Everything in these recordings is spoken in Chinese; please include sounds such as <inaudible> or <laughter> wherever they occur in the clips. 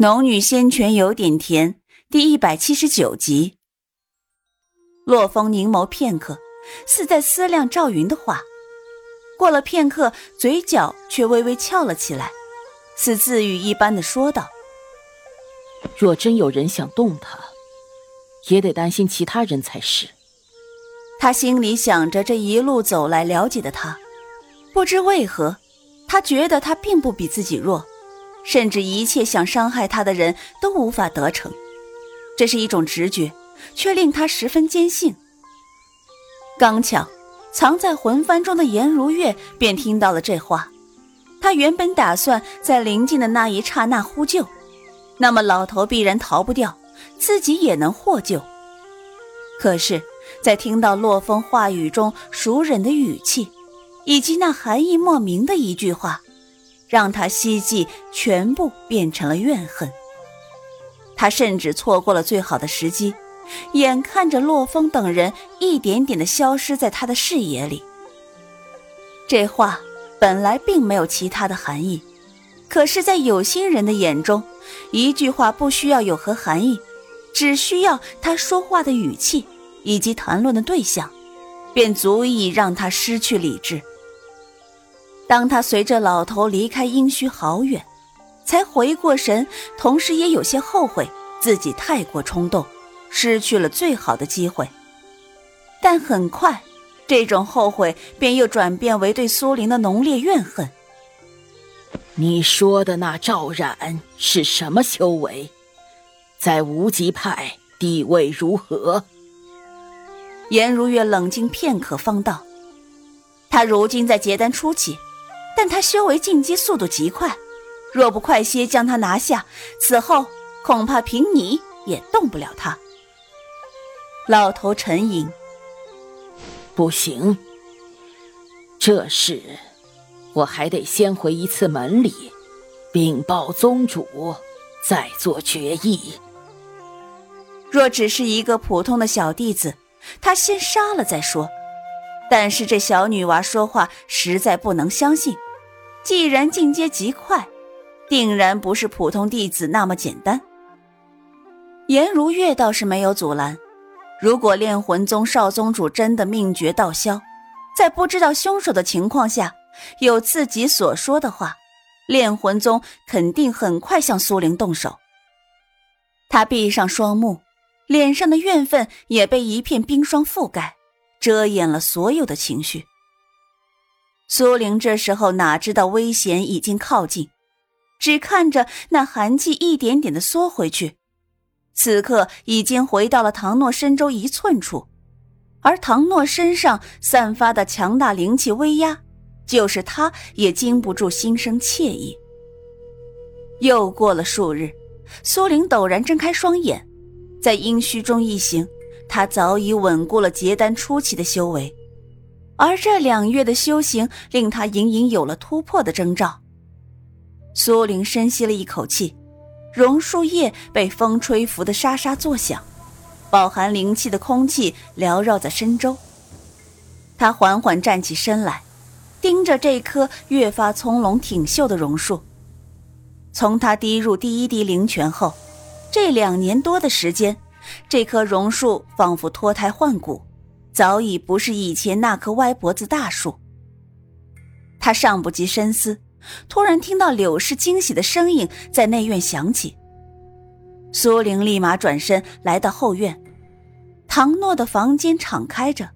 农女仙泉有点甜，第一百七十九集。洛风凝眸片刻，似在思量赵云的话。过了片刻，嘴角却微微翘了起来，似自语一般的说道：“若真有人想动他，也得担心其他人才是。”他心里想着，这一路走来了解的他，不知为何，他觉得他并不比自己弱。甚至一切想伤害他的人都无法得逞，这是一种直觉，却令他十分坚信。刚巧，藏在魂幡中的颜如月便听到了这话。他原本打算在临近的那一刹那呼救，那么老头必然逃不掉，自己也能获救。可是，在听到洛风话语中熟稔的语气，以及那含义莫名的一句话。让他希冀全部变成了怨恨。他甚至错过了最好的时机，眼看着洛风等人一点点的消失在他的视野里。这话本来并没有其他的含义，可是，在有心人的眼中，一句话不需要有何含义，只需要他说话的语气以及谈论的对象，便足以让他失去理智。当他随着老头离开阴虚好远，才回过神，同时也有些后悔自己太过冲动，失去了最好的机会。但很快，这种后悔便又转变为对苏玲的浓烈怨恨。你说的那赵冉是什么修为？在无极派地位如何？颜如月冷静片刻，方道：“他如今在结丹初期。”但他修为进阶速度极快，若不快些将他拿下，此后恐怕凭你也动不了他。老头沉吟：“不行，这事我还得先回一次门里，禀报宗主，再做决议。若只是一个普通的小弟子，他先杀了再说。但是这小女娃说话实在不能相信。”既然进阶极快，定然不是普通弟子那么简单。颜如月倒是没有阻拦。如果炼魂宗少宗主真的命绝道消，在不知道凶手的情况下，有自己所说的话，炼魂宗肯定很快向苏灵动手。他闭上双目，脸上的怨愤也被一片冰霜覆盖，遮掩了所有的情绪。苏玲这时候哪知道危险已经靠近，只看着那寒气一点点的缩回去，此刻已经回到了唐诺身周一寸处，而唐诺身上散发的强大灵气威压，就是他也经不住心生惬意。又过了数日，苏玲陡然睁开双眼，在阴虚中一行，他早已稳固了结丹初期的修为。而这两月的修行令他隐隐有了突破的征兆。苏玲深吸了一口气，榕树叶被风吹拂的沙沙作响，饱含灵气的空气缭绕在身周。他缓缓站起身来，盯着这棵越发葱茏挺秀的榕树。从他滴入第一滴灵泉后，这两年多的时间，这棵榕树仿佛脱胎换骨。早已不是以前那棵歪脖子大树。他尚不及深思，突然听到柳氏惊喜的声音在内院响起。苏玲立马转身来到后院，唐诺的房间敞开着，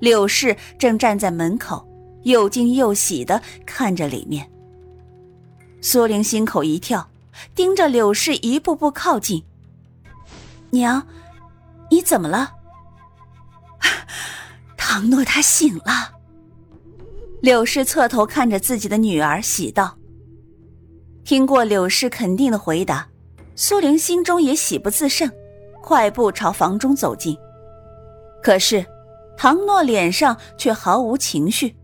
柳氏正站在门口，又惊又喜的看着里面。苏玲心口一跳，盯着柳氏一步步靠近。娘，你怎么了？<laughs> 唐诺他醒了。柳氏侧头看着自己的女儿，喜道：“听过柳氏肯定的回答，苏玲心中也喜不自胜，快步朝房中走进。可是，唐诺脸上却毫无情绪，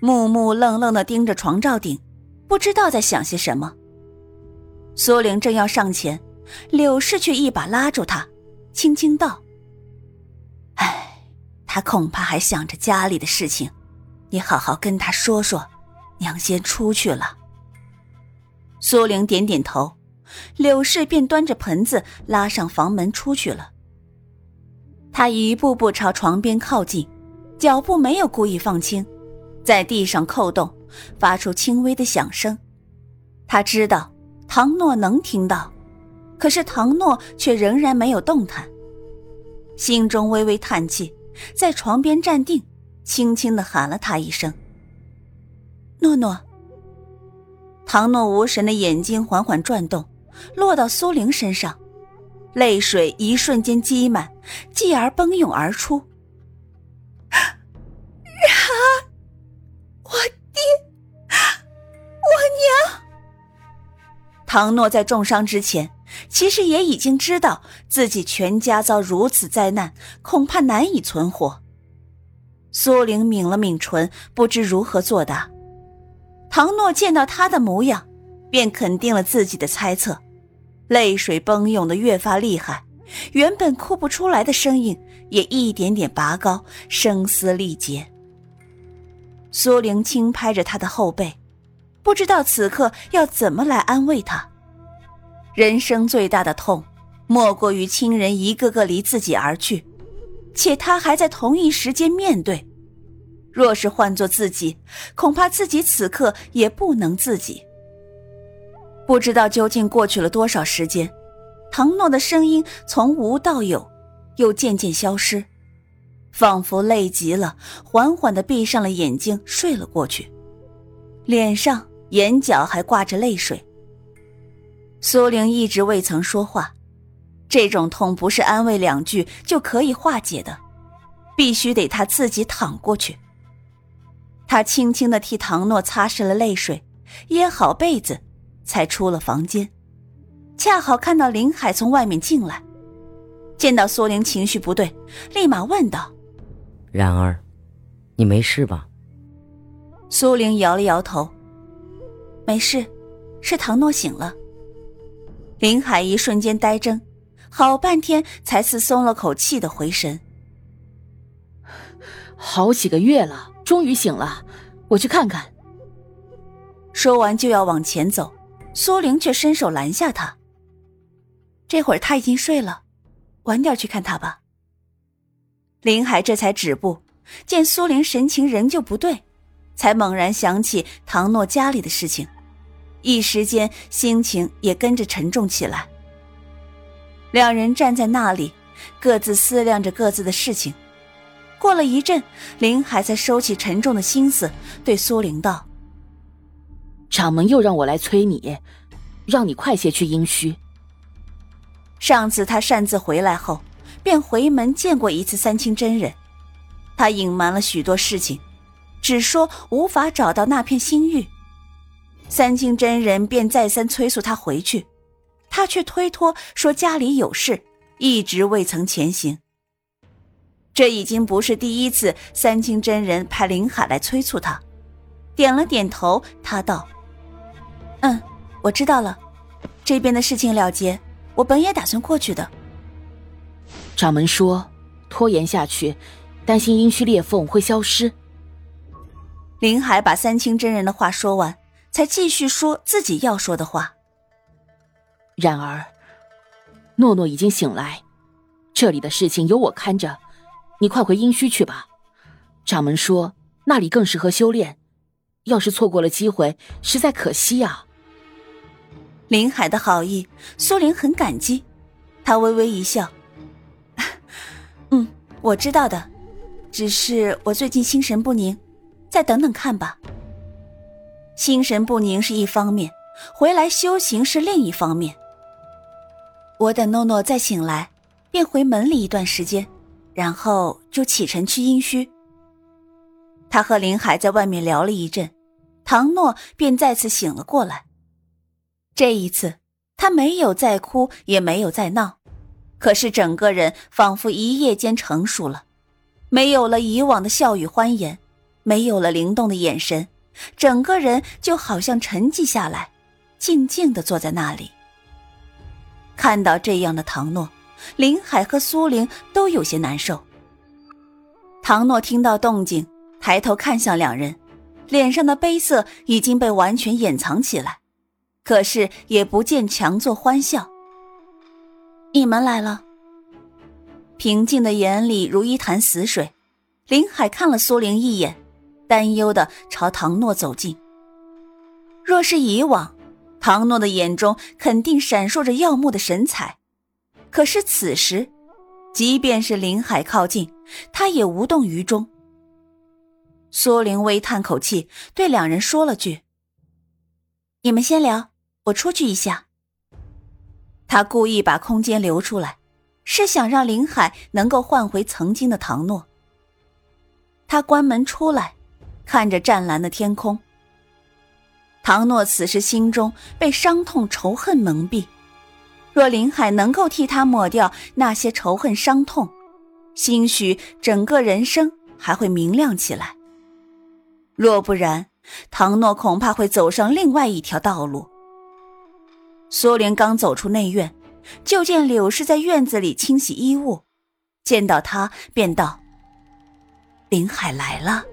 木木愣愣的盯着床罩顶，不知道在想些什么。苏玲正要上前，柳氏却一把拉住他，轻轻道。”他恐怕还想着家里的事情，你好好跟他说说。娘先出去了。苏玲点点头，柳氏便端着盆子拉上房门出去了。他一步步朝床边靠近，脚步没有故意放轻，在地上扣动，发出轻微的响声。他知道唐诺能听到，可是唐诺却仍然没有动弹，心中微微叹气，在床边站定，轻轻的喊了他一声：“诺诺。”唐诺无神的眼睛缓缓转动，落到苏玲身上，泪水一瞬间积满，继而奔涌而出。然我爹，我娘。唐诺在重伤之前，其实也已经知道自己全家遭如此灾难，恐怕难以存活。苏玲抿了抿唇，不知如何作答。唐诺见到他的模样，便肯定了自己的猜测，泪水奔涌的越发厉害，原本哭不出来的声音也一点点拔高，声嘶力竭。苏玲轻拍着他的后背，不知道此刻要怎么来安慰他。人生最大的痛，莫过于亲人一个个离自己而去，且他还在同一时间面对。若是换做自己，恐怕自己此刻也不能自己。不知道究竟过去了多少时间，唐诺的声音从无到有，又渐渐消失，仿佛累极了，缓缓的闭上了眼睛，睡了过去，脸上、眼角还挂着泪水。苏玲一直未曾说话，这种痛不是安慰两句就可以化解的，必须得她自己躺过去。他轻轻的替唐诺擦拭了泪水，掖好被子，才出了房间。恰好看到林海从外面进来，见到苏玲情绪不对，立马问道：“然儿，你没事吧？”苏玲摇了摇头：“没事，是唐诺醒了。”林海一瞬间呆怔，好半天才似松了口气的回神。好几个月了。终于醒了，我去看看。说完就要往前走，苏玲却伸手拦下他。这会儿他已经睡了，晚点去看他吧。林海这才止步，见苏玲神情仍旧不对，才猛然想起唐诺家里的事情，一时间心情也跟着沉重起来。两人站在那里，各自思量着各自的事情。过了一阵，林海才收起沉重的心思，对苏玲道：“掌门又让我来催你，让你快些去阴虚。上次他擅自回来后，便回门见过一次三清真人，他隐瞒了许多事情，只说无法找到那片心玉。三清真人便再三催促他回去，他却推脱说家里有事，一直未曾前行。”这已经不是第一次，三清真人派林海来催促他，点了点头，他道：“嗯，我知道了，这边的事情了结，我本也打算过去的。”掌门说：“拖延下去，担心阴虚裂缝会消失。”林海把三清真人的话说完，才继续说自己要说的话。然而，诺诺已经醒来，这里的事情由我看着。你快回阴虚去吧，掌门说那里更适合修炼，要是错过了机会，实在可惜啊。林海的好意，苏玲很感激，她微微一笑：“ <laughs> 嗯，我知道的，只是我最近心神不宁，再等等看吧。心神不宁是一方面，回来修行是另一方面。我等诺诺再醒来，便回门里一段时间。”然后就启程去阴虚。他和林海在外面聊了一阵，唐诺便再次醒了过来。这一次，他没有再哭，也没有再闹，可是整个人仿佛一夜间成熟了，没有了以往的笑语欢颜，没有了灵动的眼神，整个人就好像沉寂下来，静静的坐在那里。看到这样的唐诺。林海和苏玲都有些难受。唐诺听到动静，抬头看向两人，脸上的悲色已经被完全掩藏起来，可是也不见强作欢笑。你们来了。平静的眼里如一潭死水。林海看了苏玲一眼，担忧的朝唐诺走近。若是以往，唐诺的眼中肯定闪烁着耀目的神采，可是此时，即便是林海靠近，他也无动于衷。苏玲微叹口气，对两人说了句：“你们先聊，我出去一下。”他故意把空间留出来，是想让林海能够换回曾经的唐诺。他关门出来，看着湛蓝的天空。唐诺此时心中被伤痛、仇恨蒙蔽，若林海能够替他抹掉那些仇恨、伤痛，兴许整个人生还会明亮起来。若不然，唐诺恐怕会走上另外一条道路。苏联刚走出内院，就见柳氏在院子里清洗衣物，见到他便道。林海来了。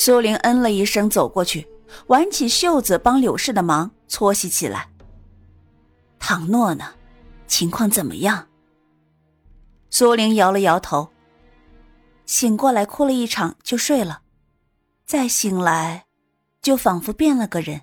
苏玲嗯了一声，走过去，挽起袖子帮柳氏的忙，搓洗起来。唐诺呢？情况怎么样？苏玲摇了摇头。醒过来哭了一场就睡了，再醒来，就仿佛变了个人。